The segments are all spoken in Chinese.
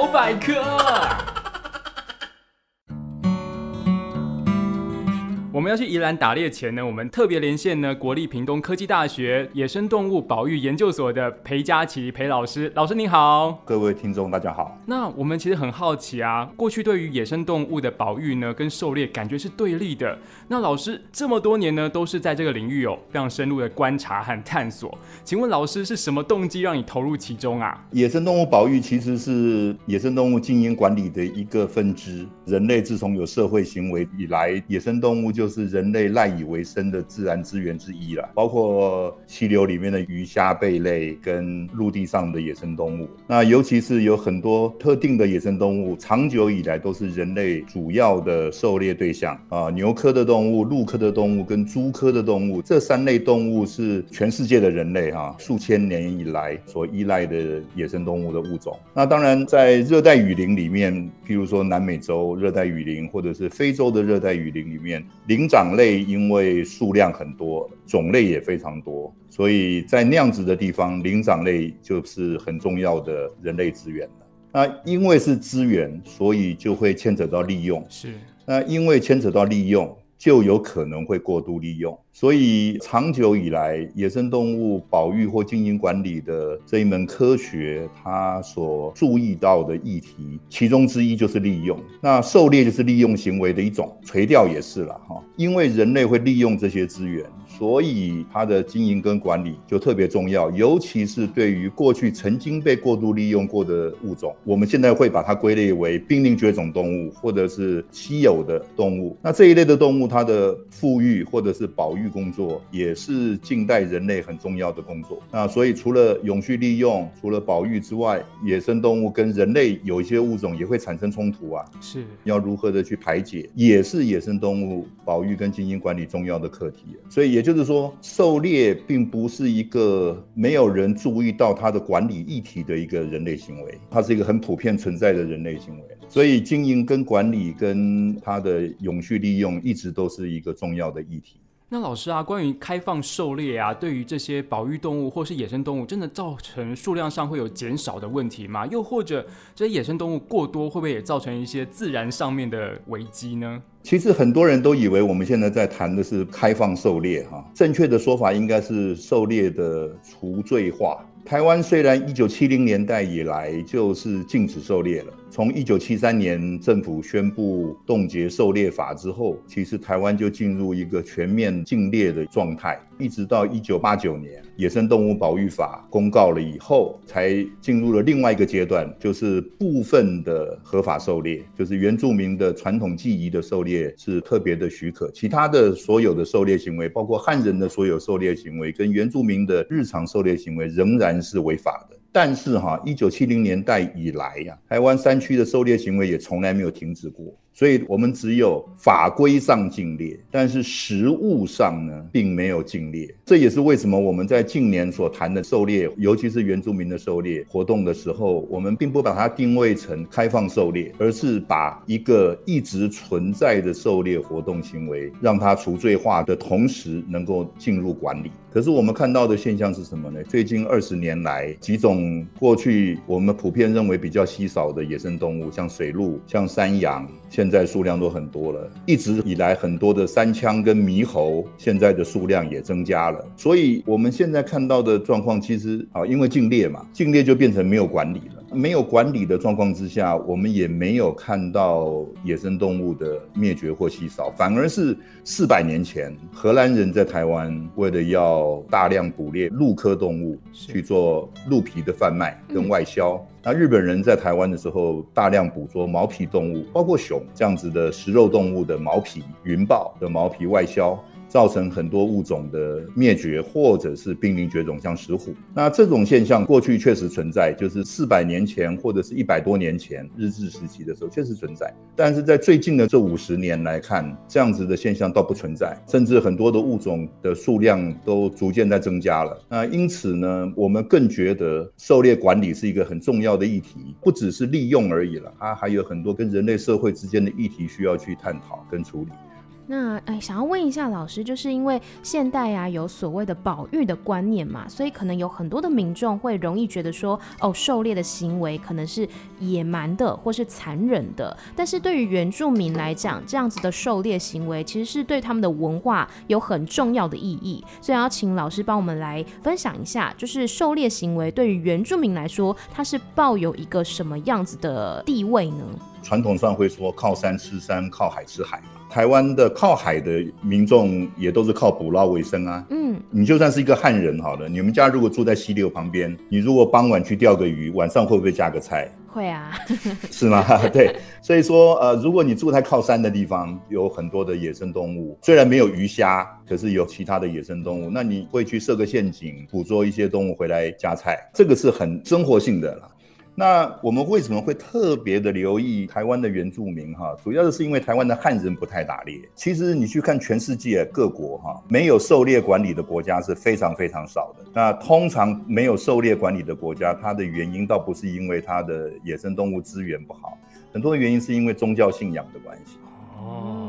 小百科。我们要去宜兰打猎前呢，我们特别连线呢国立屏东科技大学野生动物保育研究所的裴佳琪裴老师，老师您好，各位听众大家好。那我们其实很好奇啊，过去对于野生动物的保育呢，跟狩猎感觉是对立的。那老师这么多年呢，都是在这个领域有非常深入的观察和探索。请问老师是什么动机让你投入其中啊？野生动物保育其实是野生动物经营管理的一个分支。人类自从有社会行为以来，野生动物就是人类赖以为生的自然资源之一了，包括溪流里面的鱼虾贝类跟陆地上的野生动物。那尤其是有很多特定的野生动物，长久以来都是人类主要的狩猎对象啊。牛科的动物、鹿科的动物跟猪科的动物，这三类动物是全世界的人类哈数千年以来所依赖的野生动物的物种。那当然，在热带雨林里面，譬如说南美洲热带雨林，或者是非洲的热带雨林里面。林灵长类因为数量很多，种类也非常多，所以在那样子的地方，灵长类就是很重要的人类资源了。那因为是资源，所以就会牵扯到利用。是，那因为牵扯到利用，就有可能会过度利用。所以长久以来，野生动物保育或经营管理的这一门科学，它所注意到的议题，其中之一就是利用。那狩猎就是利用行为的一种，垂钓也是了哈。因为人类会利用这些资源，所以它的经营跟管理就特别重要。尤其是对于过去曾经被过度利用过的物种，我们现在会把它归类为濒临绝种动物或者是稀有的动物。那这一类的动物，它的富裕或者是保育。育工作也是近代人类很重要的工作。那所以除了永续利用、除了保育之外，野生动物跟人类有一些物种也会产生冲突啊。是要如何的去排解，也是野生动物保育跟经营管理重要的课题。所以也就就是说，狩猎并不是一个没有人注意到它的管理议题的一个人类行为，它是一个很普遍存在的人类行为。所以经营跟管理跟它的永续利用一直都是一个重要的议题。那老师啊，关于开放狩猎啊，对于这些保育动物或是野生动物，真的造成数量上会有减少的问题吗？又或者这些野生动物过多，会不会也造成一些自然上面的危机呢？其实很多人都以为我们现在在谈的是开放狩猎，哈，正确的说法应该是狩猎的除罪化。台湾虽然一九七零年代以来就是禁止狩猎了。从一九七三年政府宣布冻结狩猎法之后，其实台湾就进入一个全面禁猎的状态，一直到一九八九年野生动物保育法公告了以后，才进入了另外一个阶段，就是部分的合法狩猎，就是原住民的传统技艺的狩猎是特别的许可，其他的所有的狩猎行为，包括汉人的所有狩猎行为跟原住民的日常狩猎行为，仍然是违法的。但是哈，一九七零年代以来呀，台湾山区的狩猎行为也从来没有停止过。所以，我们只有法规上禁猎，但是实物上呢，并没有禁猎。这也是为什么我们在近年所谈的狩猎，尤其是原住民的狩猎活动的时候，我们并不把它定位成开放狩猎，而是把一个一直存在的狩猎活动行为，让它除罪化的同时，能够进入管理。可是我们看到的现象是什么呢？最近二十年来，几种过去我们普遍认为比较稀少的野生动物，像水鹿、像山羊。现在数量都很多了，一直以来很多的三腔跟猕猴，现在的数量也增加了。所以我们现在看到的状况，其实啊，因为禁猎嘛，禁猎就变成没有管理了。没有管理的状况之下，我们也没有看到野生动物的灭绝或稀少，反而是四百年前荷兰人在台湾为了要大量捕猎鹿科动物去做鹿皮的贩卖跟外销。那日本人在台湾的时候，大量捕捉毛皮动物，包括熊这样子的食肉动物的毛皮，云豹的毛皮外销。造成很多物种的灭绝，或者是濒临绝种，像石虎。那这种现象过去确实存在，就是四百年前或者是一百多年前日治时期的时候确实存在。但是在最近的这五十年来看，这样子的现象倒不存在，甚至很多的物种的数量都逐渐在增加了。那因此呢，我们更觉得狩猎管理是一个很重要的议题，不只是利用而已了，它还有很多跟人类社会之间的议题需要去探讨跟处理。那哎，想要问一下老师，就是因为现代啊有所谓的保育的观念嘛，所以可能有很多的民众会容易觉得说，哦，狩猎的行为可能是野蛮的或是残忍的。但是对于原住民来讲，这样子的狩猎行为其实是对他们的文化有很重要的意义。所以要请老师帮我们来分享一下，就是狩猎行为对于原住民来说，它是抱有一个什么样子的地位呢？传统上会说靠山吃山，靠海吃海。台湾的靠海的民众也都是靠捕捞为生啊。嗯，你就算是一个汉人好了，你们家如果住在溪流旁边，你如果傍晚去钓个鱼，晚上会不会加个菜？会啊，是吗？对，所以说呃，如果你住在靠山的地方，有很多的野生动物，虽然没有鱼虾，可是有其他的野生动物，那你会去设个陷阱，捕捉一些动物回来加菜，这个是很生活性的了。那我们为什么会特别的留意台湾的原住民哈？主要的是因为台湾的汉人不太打猎。其实你去看全世界各国哈，没有狩猎管理的国家是非常非常少的。那通常没有狩猎管理的国家，它的原因倒不是因为它的野生动物资源不好，很多原因是因为宗教信仰的关系。哦。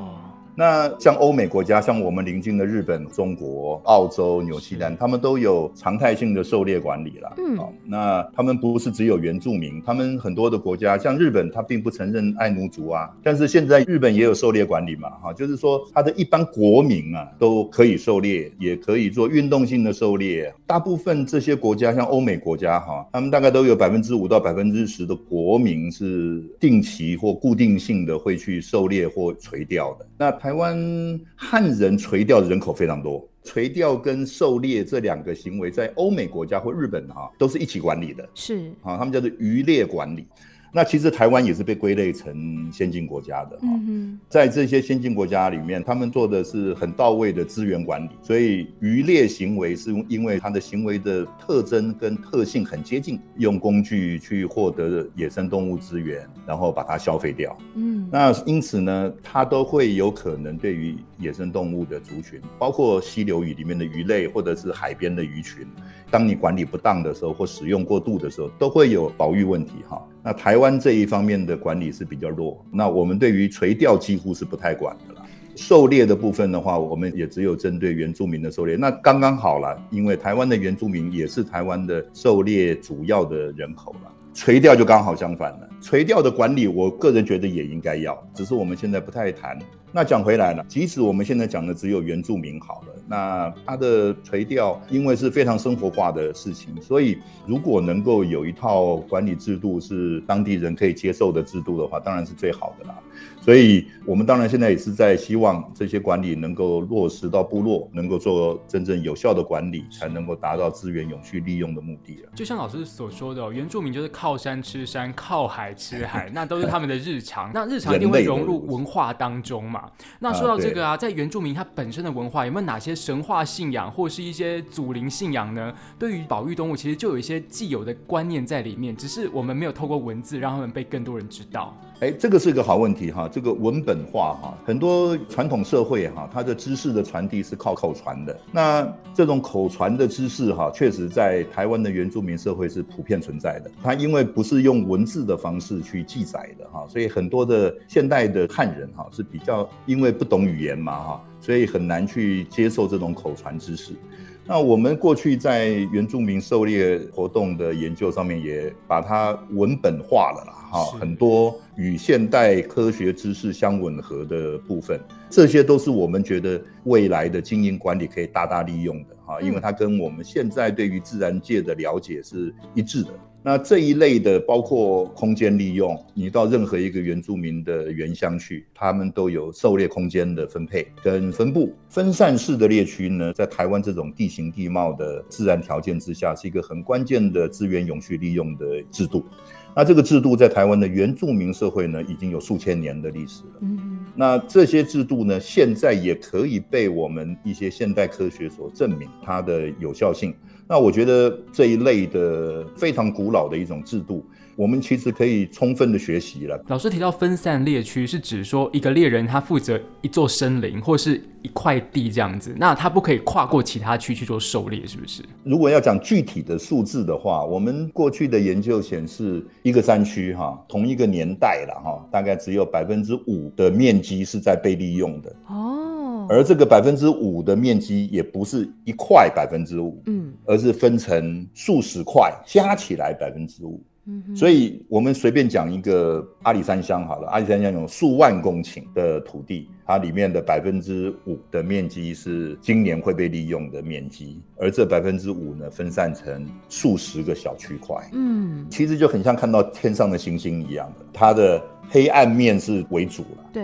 那像欧美国家，像我们邻近的日本、中国、澳洲、纽西兰，他们都有常态性的狩猎管理了。嗯，那他们不是只有原住民，他们很多的国家，像日本，他并不承认爱奴族啊。但是现在日本也有狩猎管理嘛，哈，就是说他的一般国民啊都可以狩猎，也可以做运动性的狩猎。大部分这些国家，像欧美国家哈，他们大概都有百分之五到百分之十的国民是定期或固定性的会去狩猎或垂钓的。那台湾汉人垂钓的人口非常多，垂钓跟狩猎这两个行为，在欧美国家或日本哈，都是一起管理的，是啊，他们叫做渔猎管理。那其实台湾也是被归类成先进国家的，在这些先进国家里面，他们做的是很到位的资源管理，所以渔猎行为是因为它的行为的特征跟特性很接近，用工具去获得野生动物资源，然后把它消费掉。嗯，那因此呢，它都会有可能对于野生动物的族群，包括溪流鱼里面的鱼类或者是海边的鱼群，当你管理不当的时候或使用过度的时候，都会有保育问题哈。那台湾这一方面的管理是比较弱，那我们对于垂钓几乎是不太管的啦。狩猎的部分的话，我们也只有针对原住民的狩猎，那刚刚好了，因为台湾的原住民也是台湾的狩猎主要的人口了。垂钓就刚好相反了，垂钓的管理，我个人觉得也应该要，只是我们现在不太谈。那讲回来了，即使我们现在讲的只有原住民好了，那它的垂钓因为是非常生活化的事情，所以如果能够有一套管理制度是当地人可以接受的制度的话，当然是最好的啦。所以，我们当然现在也是在希望这些管理能够落实到部落，能够做真正有效的管理，才能够达到资源永续利用的目的了。就像老师所说的，原住民就是靠山吃山，靠海吃海，那都是他们的日常。那日常一定会融入文化当中嘛？那说到这个啊，在原住民他本身的文化有没有哪些神话信仰或是一些祖灵信仰呢？对于保育动物，其实就有一些既有的观念在里面，只是我们没有透过文字让他们被更多人知道。哎，这个是个好问题哈。这个文本化哈，很多传统社会哈，它的知识的传递是靠口传的。那这种口传的知识哈，确实在台湾的原住民社会是普遍存在的。它因为不是用文字的方式去记载的哈，所以很多的现代的汉人哈是比较因为不懂语言嘛哈，所以很难去接受这种口传知识。那我们过去在原住民狩猎活动的研究上面，也把它文本化了啦，哈，很多与现代科学知识相吻合的部分，这些都是我们觉得未来的经营管理可以大大利用的，哈，因为它跟我们现在对于自然界的了解是一致的。那这一类的，包括空间利用，你到任何一个原住民的原乡去，他们都有狩猎空间的分配跟分布。分散式的猎区呢，在台湾这种地形地貌的自然条件之下，是一个很关键的资源永续利用的制度。那这个制度在台湾的原住民社会呢，已经有数千年的历史了。嗯，那这些制度呢，现在也可以被我们一些现代科学所证明它的有效性。那我觉得这一类的非常古老的一种制度。我们其实可以充分的学习了。老师提到分散猎区，是指说一个猎人他负责一座森林或是一块地这样子，那他不可以跨过其他区去做狩猎，是不是？如果要讲具体的数字的话，我们过去的研究显示，一个山区哈，同一个年代了哈，大概只有百分之五的面积是在被利用的。哦。而这个百分之五的面积也不是一块百分之五，嗯而是分成数十块，加起来百分之五。嗯哼，所以我们随便讲一个阿里山乡好了，阿里山乡有数万公顷的土地，它里面的百分之五的面积是今年会被利用的面积，而这百分之五呢分散成数十个小区块，嗯其实就很像看到天上的星星一样的，它的黑暗面是为主了，对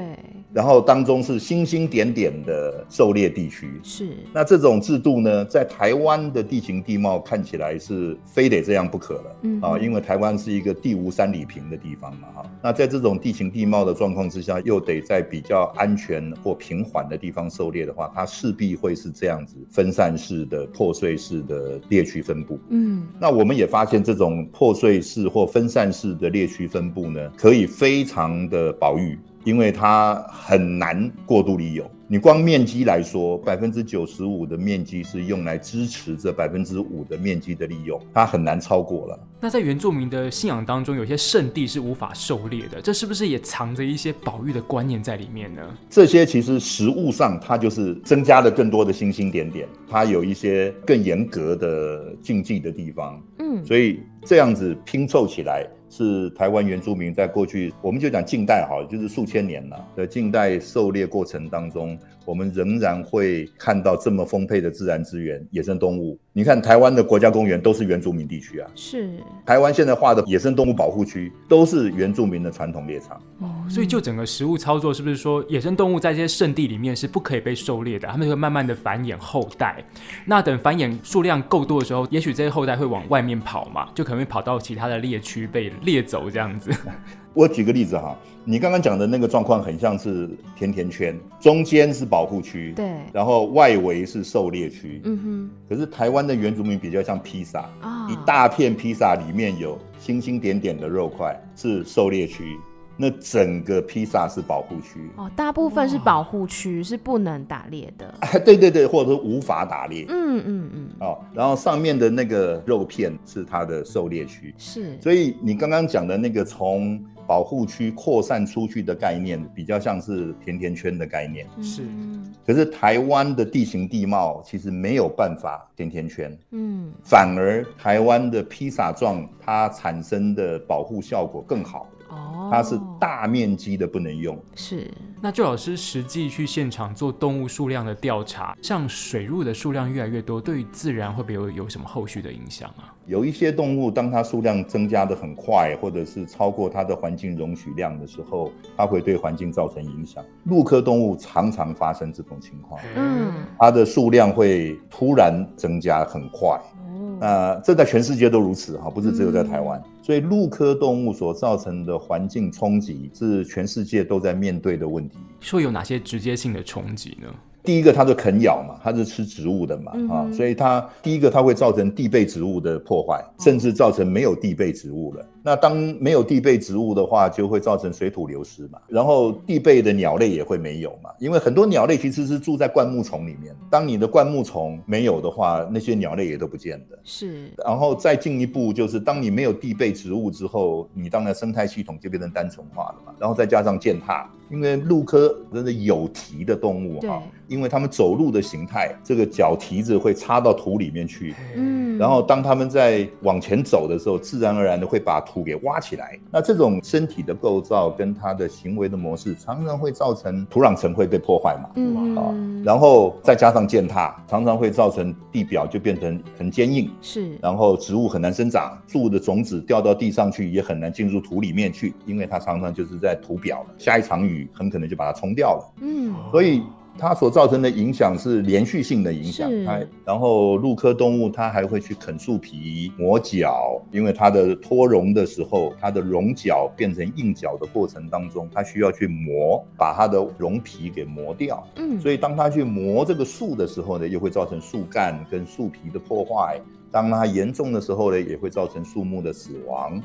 然后当中是星星点点的狩猎地区，是那这种制度呢，在台湾的地形地貌看起来是非得这样不可了。嗯啊，因为台湾是一个地无三里平的地方嘛，哈。那在这种地形地貌的状况之下，又得在比较安全或平缓的地方狩猎的话，它势必会是这样子分散式的、破碎式的猎区分布。嗯那我们也发现，这种破碎式或分散式的猎区分布呢，可以非常的保育，因为它很难过度利用。你光面积来说，百分之九十五的面积是用来支持这百分之五的面积的利用，它很难超过了。那在原住民的信仰当中，有些圣地是无法狩猎的，这是不是也藏着一些保育的观念在里面呢？这些其实实物上，它就是增加了更多的星星点点，它有一些更严格的禁忌的地方。嗯所以这样子拼凑起来，是台湾原住民在过去，我们就讲近代哈，就是数千年了。在近代狩猎过程当中，我们仍然会看到这么丰沛的自然资源、野生动物。你看台湾的国家公园都是原住民地区啊，是台湾现在画的野生动物保护区都是原住民的传统猎场。哦，所以就整个食物操作，是不是说野生动物在这些圣地里面是不可以被狩猎的？他们会慢慢的繁衍后代。那等繁衍数量够多的时候，也许这些后代会往外面跑嘛，就可能会跑到其他的猎区被猎走这样子。我举个例子哈，你刚刚讲的那个状况很像是甜甜圈，中间是保护区，对然后外围是狩猎区。嗯哼可是台湾的原住民比较像披萨，哼啊一大片披萨里面有星星点点的肉块是狩猎区，那整个披萨是保护区。哦，大部分是保护区，是不能打猎的。哎，对对对，或者说无法打猎嗯嗯嗯，哦。然后上面的那个肉片是它的狩猎区，是所以你刚刚讲的那个从保护区扩散出去的概念，比较像是甜甜圈的概念。是。嗯可是台湾的地形地貌其实没有办法甜甜圈，嗯。反而台湾的披萨状它产生的保护效果更好，哦，它是大面积的不能用。是那周老师实际去现场做动物数量的调查，像水入的数量越来越多，对于自然会不会有有什么后续的影响啊？有一些动物，当它数量增加的很快，或者是超过它的环境容许量的时候，它会对环境造成影响。陆科动物常常发生这种情况，嗯它的数量会突然增加很快。哦那这在全世界都如此哈，不是只有在台湾。所以鹿科动物所造成的环境冲击是全世界都在面对的问题。说有哪些直接性的冲击呢？第一个，它是啃咬嘛，它是吃植物的嘛，啊，所以它第一个它会造成地被植物的破坏，甚至造成没有地被植物了。那当没有地被植物的话，就会造成水土流失嘛，然后地被的鸟类也会没有嘛，因为很多鸟类其实是住在灌木丛里面，当你的灌木丛没有的话，那些鸟类也都不见的。是然后再进一步，就是当你没有地被植物之后，你当然生态系统就变成单纯化了嘛。然后再加上践踏，因为陆科真的有蹄的动物对哈，因为它们走路的形态，这个脚蹄子会插到土里面去。嗯，然后当它们在往前走的时候，自然而然的会把土给挖起来。那这种身体的构造跟它的行为的模式，常常会造成土壤层会被破坏嘛。啊嗯，然后再加上践踏，常常会造成地表就变成很坚硬，是然后植物很难生长，树的种子掉到地上去也很难进入土里面去，因为它常常就是在土表了，下一场雨很可能就把它冲掉了。嗯所以它所造成的影响是连续性的影响然后鹿科动物它还会去啃树皮、磨脚，因为它的脱绒的时候，它的绒角变成硬角的过程当中，它需要去磨，把它的绒皮给磨掉。嗯，所以当它去磨这个树的时候呢，又会造成树干跟树皮的破坏。当它严重的时候呢，也会造成树木的死亡。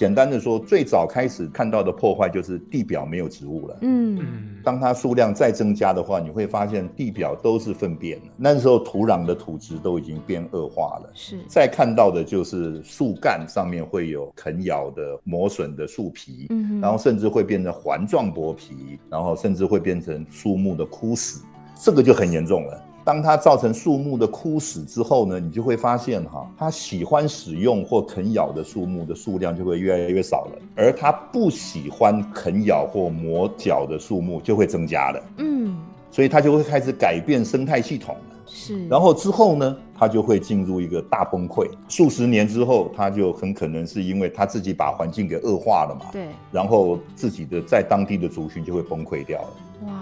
简单的说，最早开始看到的破坏就是地表没有植物了。嗯嗯，当它数量再增加的话，你会发现地表都是粪便了。那时候土壤的土质都已经变恶化了。是再看到的就是树干上面会有啃咬的、磨损的树皮，嗯然后甚至会变成环状剥皮，然后甚至会变成树木的枯死。这个就很严重了。当它造成树木的枯死之后呢，你就会发现哈，它喜欢使用或啃咬的树木的数量就会越来越少了，而它不喜欢啃咬或磨脚的树木就会增加了。嗯，所以它就会开始改变生态系统了。是。然后之后呢，它就会进入一个大崩溃。数十年之后，它就很可能是因为它自己把环境给恶化了嘛。对。然后自己的在当地的族群就会崩溃掉了。哇。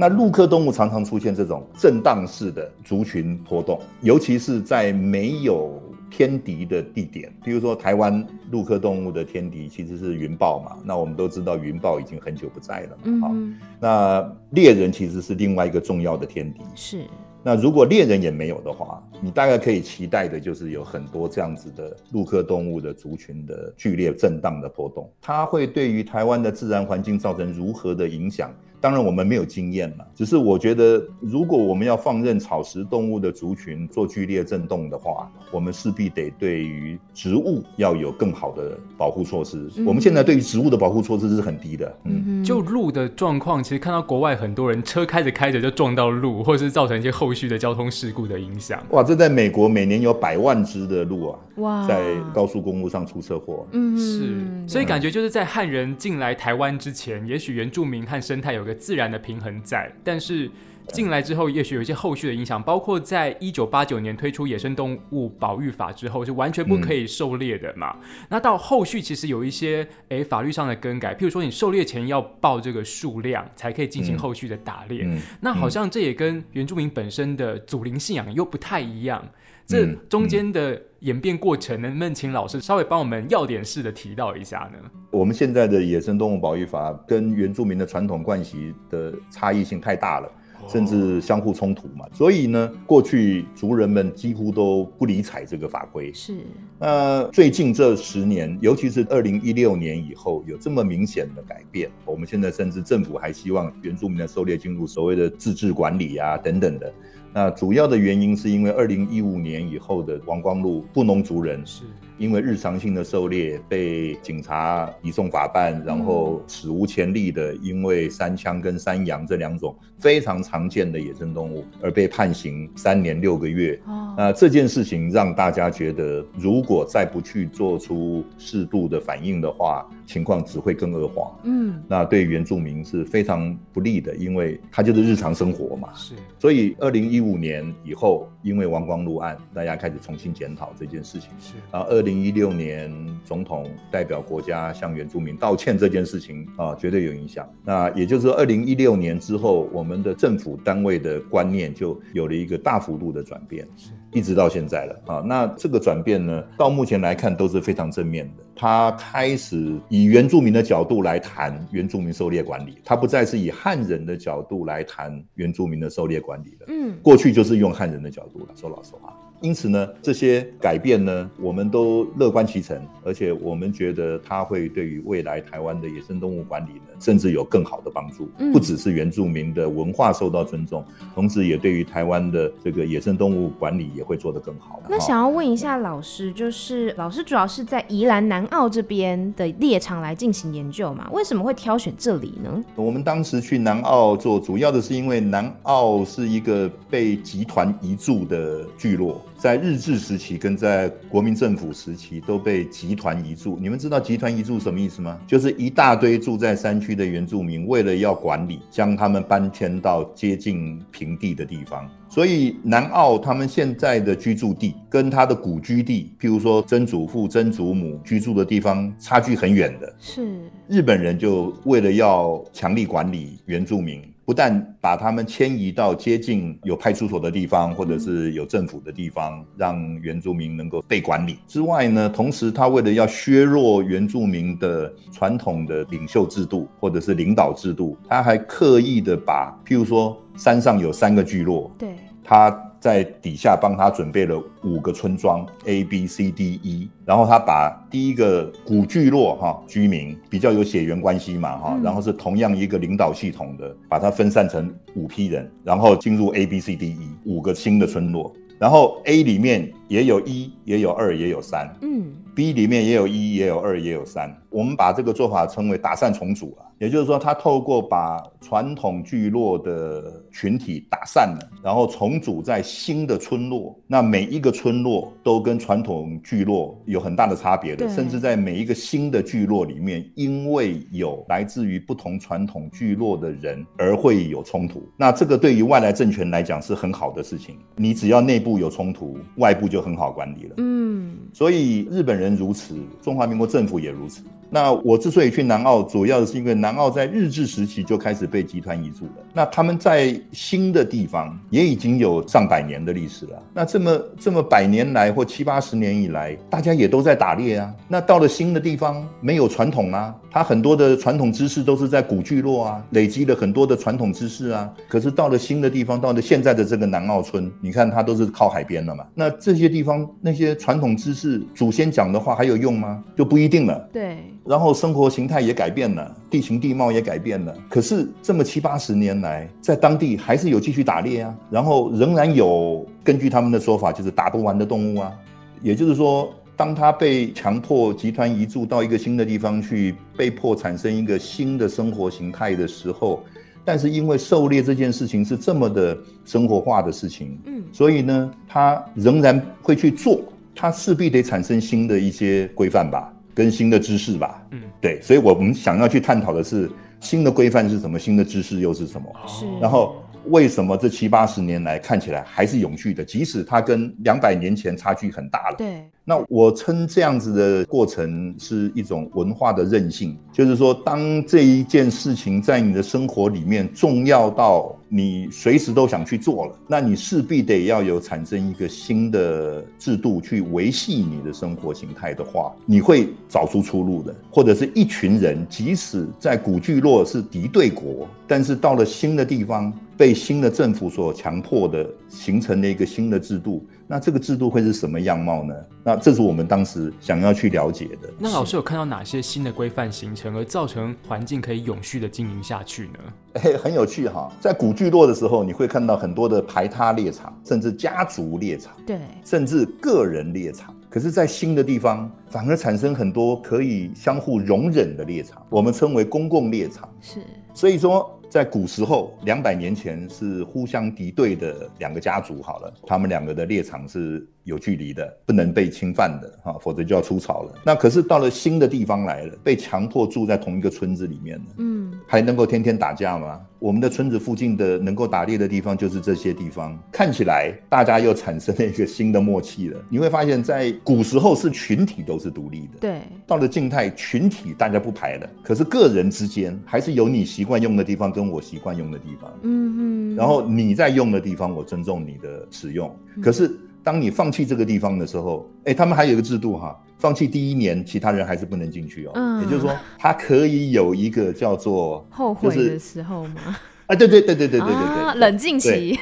那陆科动物常常出现这种震荡式的族群波动，尤其是在没有天敌的地点，比如说台湾陆科动物的天敌其实是云豹嘛。那我们都知道云豹已经很久不在了嘛。好，那猎人其实是另外一个重要的天敌。是。那如果猎人也没有的话，你大概可以期待的就是有很多这样子的陆科动物的族群的剧烈震荡的波动，它会对于台湾的自然环境造成如何的影响？当然我们没有经验嘛，只是我觉得，如果我们要放任草食动物的族群做剧烈震动的话，我们势必得对于植物要有更好的保护措施。我们现在对于植物的保护措施是很低的。嗯，就路的状况，其实看到国外很多人车开着开着就撞到路，或者是造成一些后续的交通事故的影响。哇，这在美国每年有百万只的鹿啊，哇，在高速公路上出车祸。嗯，是，所以感觉就是在汉人进来台湾之前，也许原住民和生态有。个自然的平衡在，但是进来之后，也许有一些后续的影响，包括在一九八九年推出《野生动物保育法》之后，是完全不可以狩猎的嘛？那到后续其实有一些诶法律上的更改，譬如说你狩猎前要报这个数量，才可以进行后续的打猎。那好像这也跟原住民本身的祖灵信仰又不太一样。这中间的演变过程，能不能请老师稍微帮我们要点式的提到一下呢？我们现在的野生动物保育法跟原住民的传统惯习的差异性太大了，甚至相互冲突嘛。所以呢，过去族人们几乎都不理睬这个法规。是。那最近这十年，尤其是二零一六年以后，有这么明显的改变。我们现在甚至政府还希望原住民的狩猎进入所谓的自治管理啊，等等的。那主要的原因是因为二零一五年以后的王光禄不农族人是。因为日常性的狩猎被警察移送法办，然后史无前例的因为山枪跟山羊这两种非常常见的野生动物而被判刑三年六个月。那这件事情让大家觉得，如果再不去做出适度的反应的话，情况只会更恶化。嗯，那对原住民是非常不利的，因为它就是日常生活嘛。是，所以二零一五年以后，因为王光禄案，大家开始重新检讨这件事情。是，然后二。二零一六年，总统代表国家向原住民道歉这件事情啊，绝对有影响。那也就是说，二零一六年之后，我们的政府单位的观念就有了一个大幅度的转变，一直到现在了啊。那这个转变呢，到目前来看都是非常正面的。他开始以原住民的角度来谈原住民狩猎管理，他不再是以汉人的角度来谈原住民的狩猎管理了。嗯，过去就是用汉人的角度了。说老实话。因此呢，这些改变呢，我们都乐观其成，而且我们觉得它会对于未来台湾的野生动物管理呢，甚至有更好的帮助。不只是原住民的文化受到尊重，同时也对于台湾的这个野生动物管理也会做得更好。那想要问一下老师，就是老师主要是在宜兰南澳这边的猎场来进行研究嘛？为什么会挑选这里呢？我们当时去南澳做，主要的是因为南澳是一个被集团移住的聚落。在日治时期跟在国民政府时期都被集团移住。你们知道集团移住什么意思吗？就是一大堆住在山区的原住民，为了要管理，将他们搬迁到接近平地的地方。所以南澳他们现在的居住地跟他的古居地，譬如说曾祖父、曾祖母居住的地方，差距很远的。是日本人就为了要强力管理原住民。不但把他们迁移到接近有派出所的地方，或者是有政府的地方，让原住民能够被管理之外呢，同时他为了要削弱原住民的传统的领袖制度或者是领导制度，他还刻意的把，譬如说山上有三个聚落，对，他。在底下帮他准备了五个村庄 A B C D E，然后他把第一个古聚落哈居民比较有血缘关系嘛哈，然后是同样一个领导系统的，把它分散成五批人，然后进入 A B C D E 五个新的村落，然后 A 里面也有一也有二也有三，嗯，B 里面也有一也有二也有三，我们把这个做法称为打散重组啊。也就是说，他透过把传统聚落的群体打散了，然后重组在新的村落。那每一个村落都跟传统聚落有很大的差别的，甚至在每一个新的聚落里面，因为有来自于不同传统聚落的人而会有冲突。那这个对于外来政权来讲是很好的事情。你只要内部有冲突，外部就很好管理了。嗯，所以日本人如此，中华民国政府也如此。那我之所以去南澳，主要是因为南澳在日治时期就开始被集团移住了。那他们在新的地方也已经有上百年的历史了。那这么这么百年来或七八十年以来，大家也都在打猎啊。那到了新的地方，没有传统啊，它很多的传统知识都是在古聚落啊，累积了很多的传统知识啊。可是到了新的地方，到了现在的这个南澳村，你看它都是靠海边了嘛。那这些地方那些传统知识，祖先讲的话还有用吗？就不一定了。对，然后生活形态也改变了，地形地貌也改变了。可是这么七八十年来，在当地还是有继续打猎啊，然后仍然有根据他们的说法，就是打不完的动物啊。也就是说，当他被强迫集团移住到一个新的地方去，被迫产生一个新的生活形态的时候，但是因为狩猎这件事情是这么的生活化的事情，嗯，所以呢，他仍然会去做，他势必得产生新的一些规范吧，跟新的知识吧。嗯，对，所以我们想要去探讨的是新的规范是什么，新的知识又是什么，是。然后为什么这七八十年来看起来还是永续的，即使它跟两百年前差距很大了。对，那我称这样子的过程是一种文化的韧性，就是说，当这一件事情在你的生活里面重要到你随时都想去做了，那你势必得要有产生一个新的制度去维系你的生活形态的话，你会找出出路的，或者是一群人，即使在古聚落是敌对国，但是到了新的地方，被新的政府所强迫的形成了一个新的制度。那这个制度会是什么样貌呢？那这是我们当时想要去了解的。那老师有看到哪些新的规范形成，而造成环境可以永续的经营下去呢？嘿，很有趣哈，在古聚落的时候，你会看到很多的排他猎场，甚至家族猎场，对，甚至个人猎场。可是，在新的地方，反而产生很多可以相互容忍的猎场，我们称为公共猎场。是，所以说，在古时候，两百年前是互相敌对的两个家族，好了，他们两个的猎场是有距离的，不能被侵犯的哈，否则就要出草了。那可是到了新的地方来了，被强迫住在同一个村子里面了，嗯，还能够天天打架吗？我们的村子附近的能够打猎的地方就是这些地方，看起来大家又产生了一个新的默契了。你会发现在古时候是群体都是独立的，对，到了近代，群体大家不排了，可是个人之间还是有你习惯用的地方跟我习惯用的地方，嗯嗯，然后你在用的地方，我尊重你的使用。可是当你放弃这个地方的时候，哎，他们还有一个制度哈，放弃第一年，其他人还是不能进去哦。嗯。也就是说，他可以有一个叫做后悔的时候吗？啊，对对对对对对对啊，对，冷静期，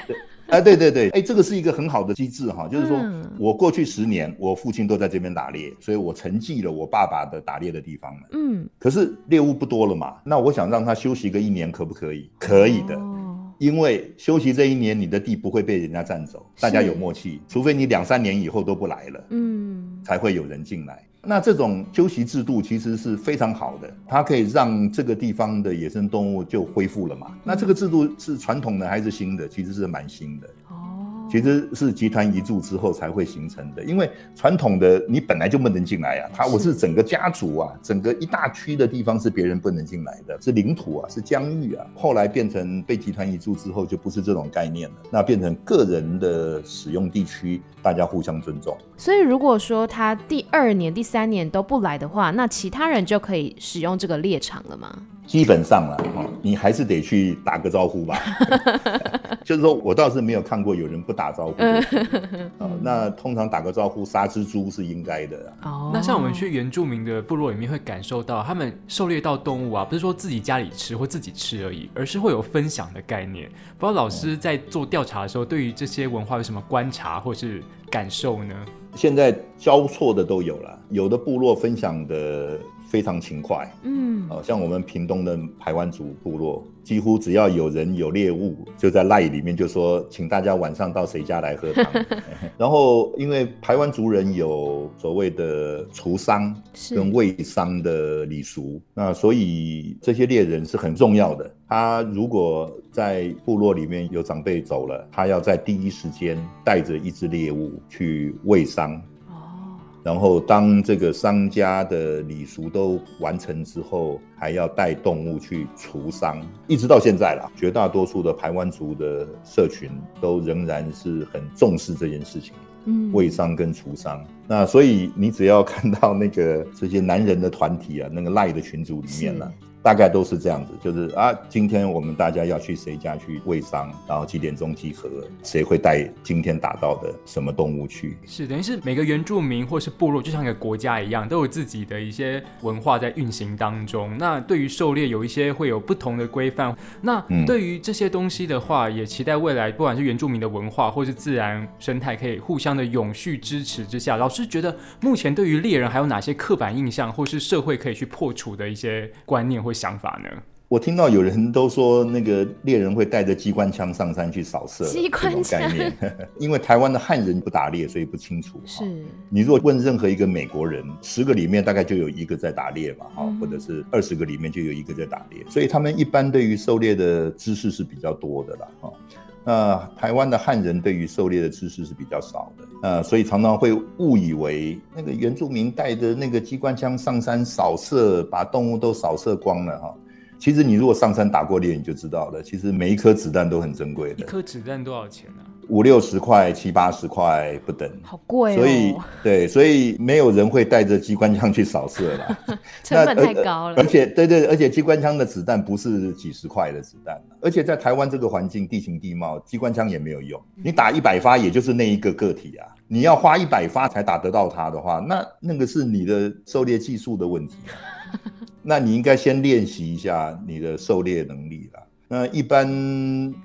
啊，对对对，哎，这个是一个很好的机制哈，就是说嗯。我过去十年，我父亲都在这边打猎，所以我承继了我爸爸的打猎的地方了。嗯，可是猎物不多了嘛，那我想让他休息个一年，可不可以？可以的，哦因为休息这一年，你的地不会被人家占走，大家有默契，除非你两三年以后都不来了，嗯，才会有人进来。那这种休息制度其实是非常好的，它可以让这个地方的野生动物就恢复了嘛。那这个制度是传统的还是新的？其实是蛮新的。哦，其实是集团移住之后才会形成的，因为传统的你本来就不能进来啊，他我是整个家族啊，整个一大区的地方是别人不能进来的，是领土啊，是疆域啊。后来变成被集团移住之后，就不是这种概念了，那变成个人的使用地区，大家互相尊重。所以如果说他第二年、第三年都不来的话，那其他人就可以使用这个猎场了吗？基本上了，哦你还是得去打个招呼吧。就是说我倒是没有看过有人不打招呼的。哦那通常打个招呼杀只猪是应该的啊。哦，那像我们去原住民的部落里面，会感受到他们狩猎到动物啊，不是说自己家里吃或自己吃而已，而是会有分享的概念。不知道老师在做调查的时候，对于这些文化有什么观察或是感受呢？现在交错的都有了，有的部落分享的非常勤快，嗯，哦，像我们屏东的排湾族部落，几乎只要有人有猎物，就在赖里面就说，请大家晚上到谁家来喝汤。然后，因为台湾族人有所谓的除丧跟卫丧的礼俗，那所以这些猎人是很重要的。他如果在部落里面有长辈走了，他要在第一时间带着一只猎物去喂丧。然后，当这个商家的礼俗都完成之后，还要带动物去除伤，一直到现在啦，绝大多数的台湾族的社群都仍然是很重视这件事情，嗯，卫伤跟除伤。那所以你只要看到那个这些男人的团体啊，那个赖的群组里面呢。大概都是这样子，就是啊，今天我们大家要去谁家去喂伤，然后几点钟集合，谁会带今天打到的什么动物去？是等于是每个原住民或是部落，就像一个国家一样，都有自己的一些文化在运行当中。那对于狩猎有一些会有不同的规范。那对于这些东西的话，也期待未来不管是原住民的文化或是自然生态，可以互相的永续支持之下。老师觉得目前对于猎人还有哪些刻板印象，或是社会可以去破除的一些观念或？想法呢？我听到有人都说，那个猎人会带着机关枪上山去扫射。机关枪，因为台湾的汉人不打猎，所以不清楚。是你如果问任何一个美国人，十个里面大概就有一个在打猎嘛，哈，或者是二十个里面就有一个在打猎，所以他们一般对于狩猎的知识是比较多的啦，哈。那台湾的汉人对于狩猎的知识是比较少的，呃，所以常常会误以为那个原住民带着那个机关枪上山扫射，把动物都扫射光了哈。其实你如果上山打过猎，你就知道了，其实每一颗子弹都很珍贵的。一颗子弹多少钱呢？五六十块、七八十块不等，好贵哦。所以对，所以没有人会带着机关枪去扫射了，成本太高了。而且，对对，而且机关枪的子弹不是几十块的子弹，而且在台湾这个环境、地形地貌，机关枪也没有用。你打一百发，也就是那一个个体啊。你要花一百发才打得到它的话，那那个是你的狩猎技术的问题。那你应该先练习一下你的狩猎能力了。那一般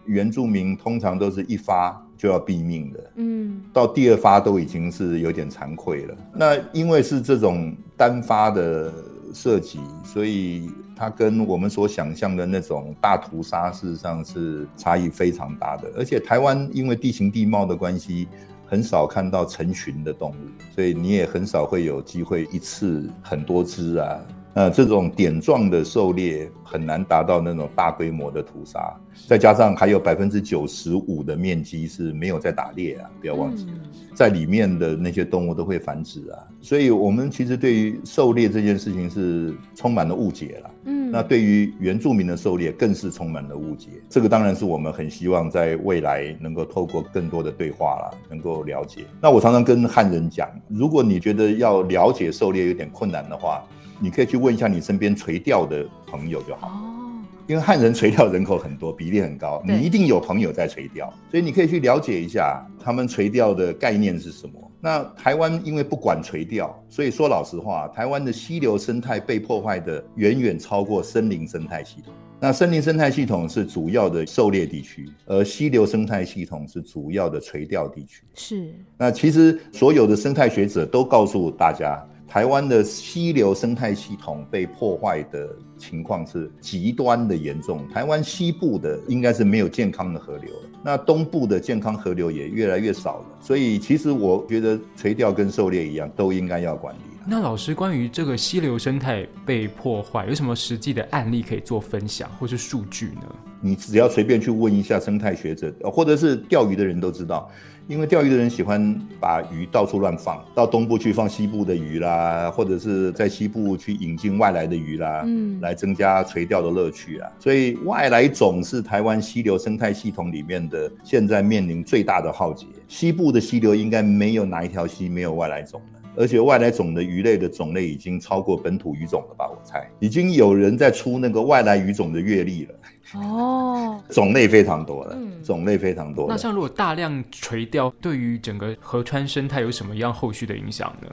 原住民通常都是一发。就要毙命的，嗯，到第二发都已经是有点惭愧了。那因为是这种单发的射击，所以它跟我们所想象的那种大屠杀事实上是差异非常大的。而且台湾因为地形地貌的关系，很少看到成群的动物，所以你也很少会有机会一次很多只啊。呃，这种点状的狩猎很难达到那种大规模的屠杀，再加上还有百分之九十五的面积是没有在打猎啊，不要忘记，在里面的那些动物都会繁殖啊，所以我们其实对于狩猎这件事情是充满了误解了。嗯，那对于原住民的狩猎更是充满了误解。这个当然是我们很希望在未来能够透过更多的对话啦，能够了解。那我常常跟汉人讲，如果你觉得要了解狩猎有点困难的话，你可以去问一下你身边垂钓的朋友就好哦，因为汉人垂钓人口很多，比例很高，你一定有朋友在垂钓，所以你可以去了解一下他们垂钓的概念是什么。那台湾因为不管垂钓，所以说老实话，台湾的溪流生态被破坏的远远超过森林生态系统。那森林生态系统是主要的狩猎地区，而溪流生态系统是主要的垂钓地区。是。那其实所有的生态学者都告诉大家。台湾的溪流生态系统被破坏的情况是极端的严重。台湾西部的应该是没有健康的河流，那东部的健康河流也越来越少了。所以，其实我觉得垂钓跟狩猎一样，都应该要管理。那老师，关于这个溪流生态被破坏，有什么实际的案例可以做分享，或是数据呢？你只要随便去问一下生态学者，或者是钓鱼的人都知道。因为钓鱼的人喜欢把鱼到处乱放，到东部去放西部的鱼啦，或者是在西部去引进外来的鱼啦，嗯，来增加垂钓的乐趣啊。所以外来种是台湾溪流生态系统里面的现在面临最大的浩劫。西部的溪流应该没有哪一条溪没有外来种的，而且外来种的鱼类的种类已经超过本土鱼种了吧？我猜已经有人在出那个外来鱼种的阅历了。哦，种类非常多了，种类非常多。那像如果大量垂钓，对于整个河川生态有什么样后续的影响呢？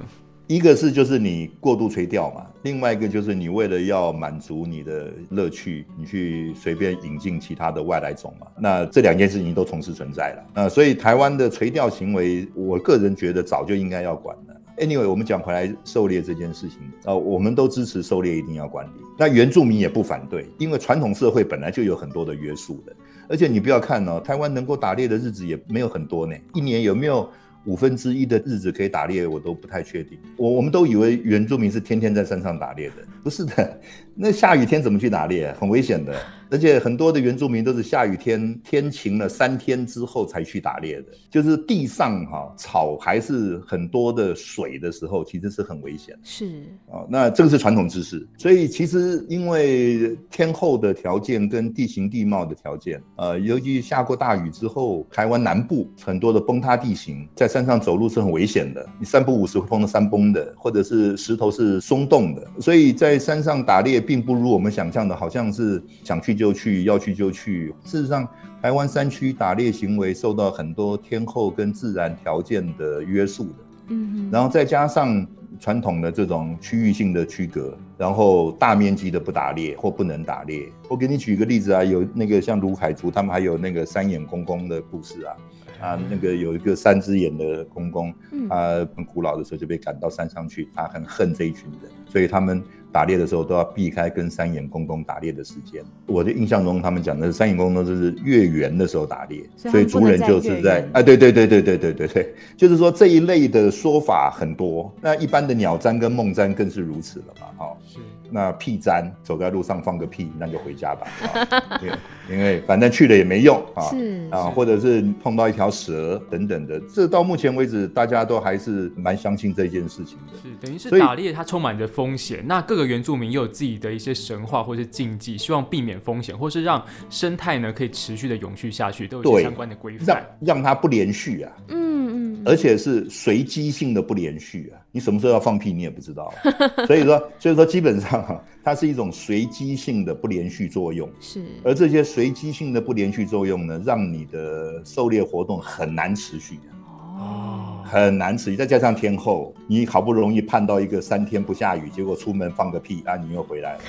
一个是就是你过度垂钓嘛，另外一个就是你为了要满足你的乐趣，你去随便引进其他的外来种嘛。那这两件事情都同时存在了。那所以台湾的垂钓行为，我个人觉得早就应该要管了。Anyway，我们讲回来狩猎这件事情啊，我们都支持狩猎一定要管理。那原住民也不反对，因为传统社会本来就有很多的约束的。而且你不要看哦，台湾能够打猎的日子也没有很多呢，一年有没有五分之一的日子可以打猎，我都不太确定。我我们都以为原住民是天天在山上打猎的，不是的。那下雨天怎么去打猎？很危险的。而且很多的原住民都是下雨天天晴了三天之后才去打猎的，就是地上哈草还是很多的水的时候，其实是很危险。是啊，那这个是传统知识。所以其实因为天候的条件跟地形地貌的条件，呃，尤其下过大雨之后，台湾南部很多的崩塌地形，在山上走路是很危险的。你三不五时会碰到山崩的，或者是石头是松动的。所以在山上打猎。并不如我们想象的，好像是想去就去，要去就去。事实上，台湾山区打猎行为受到很多天候跟自然条件的约束的。嗯，然后再加上传统的这种区域性的区隔，然后大面积的不打猎或不能打猎。我给你举一个例子啊，有那个像卢海族，他们还有那个三眼公公的故事啊。啊，那个有一个三只眼的公公，他很古老的时候就被赶到山上去，他很恨这一群人，所以他们。打猎的时候都要避开跟三眼公公打猎的时间。我的印象中，他们讲的是三眼公公就是月圆的时候打猎，所以族人就是在啊，对对对对对对对对，就是说这一类的说法很多。那一般的鸟占跟梦占更是如此了嘛？哈，是。那屁占走在路上放个屁，那就回家吧。对，因为反正去了也没用啊。是啊，或者是碰到一条蛇等等的，这到目前为止大家都还是蛮相信这件事情的。是，等于是打猎它充满着风险。那各个原住民也有自己的一些神话或是禁忌，希望避免风险，或是让生态呢可以持续的永续下去，都有相关的规范，让让它不连续啊。嗯嗯，而且是随机性的不连续啊，你什么时候要放屁你也不知道，所以说所以说基本上哈，它是一种随机性的不连续作用。是，而这些随机性的不连续作用呢，让你的狩猎活动很难持续。哦很难持续，再加上天后，你好不容易盼到一个三天不下雨，结果出门放个屁啊，你又回来了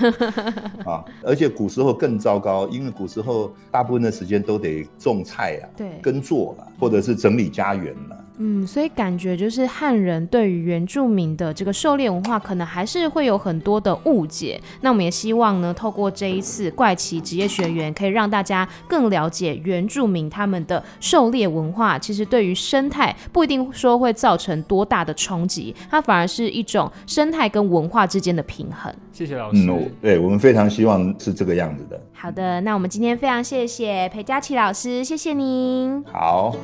啊！而且古时候更糟糕，因为古时候大部分的时间都得种菜啊，对，耕作了，或者是整理家园了。嗯，所以感觉就是汉人对于原住民的这个狩猎文化，可能还是会有很多的误解。那我们也希望呢，透过这一次怪奇职业学员，可以让大家更了解原住民他们的狩猎文化。其实对于生态不一定说会造成多大的冲击，它反而是一种生态跟文化之间的平衡。谢谢老师。嗯，对我们非常希望是这个样子的。好的，那我们今天非常谢谢裴佳琪老师，谢谢您。好。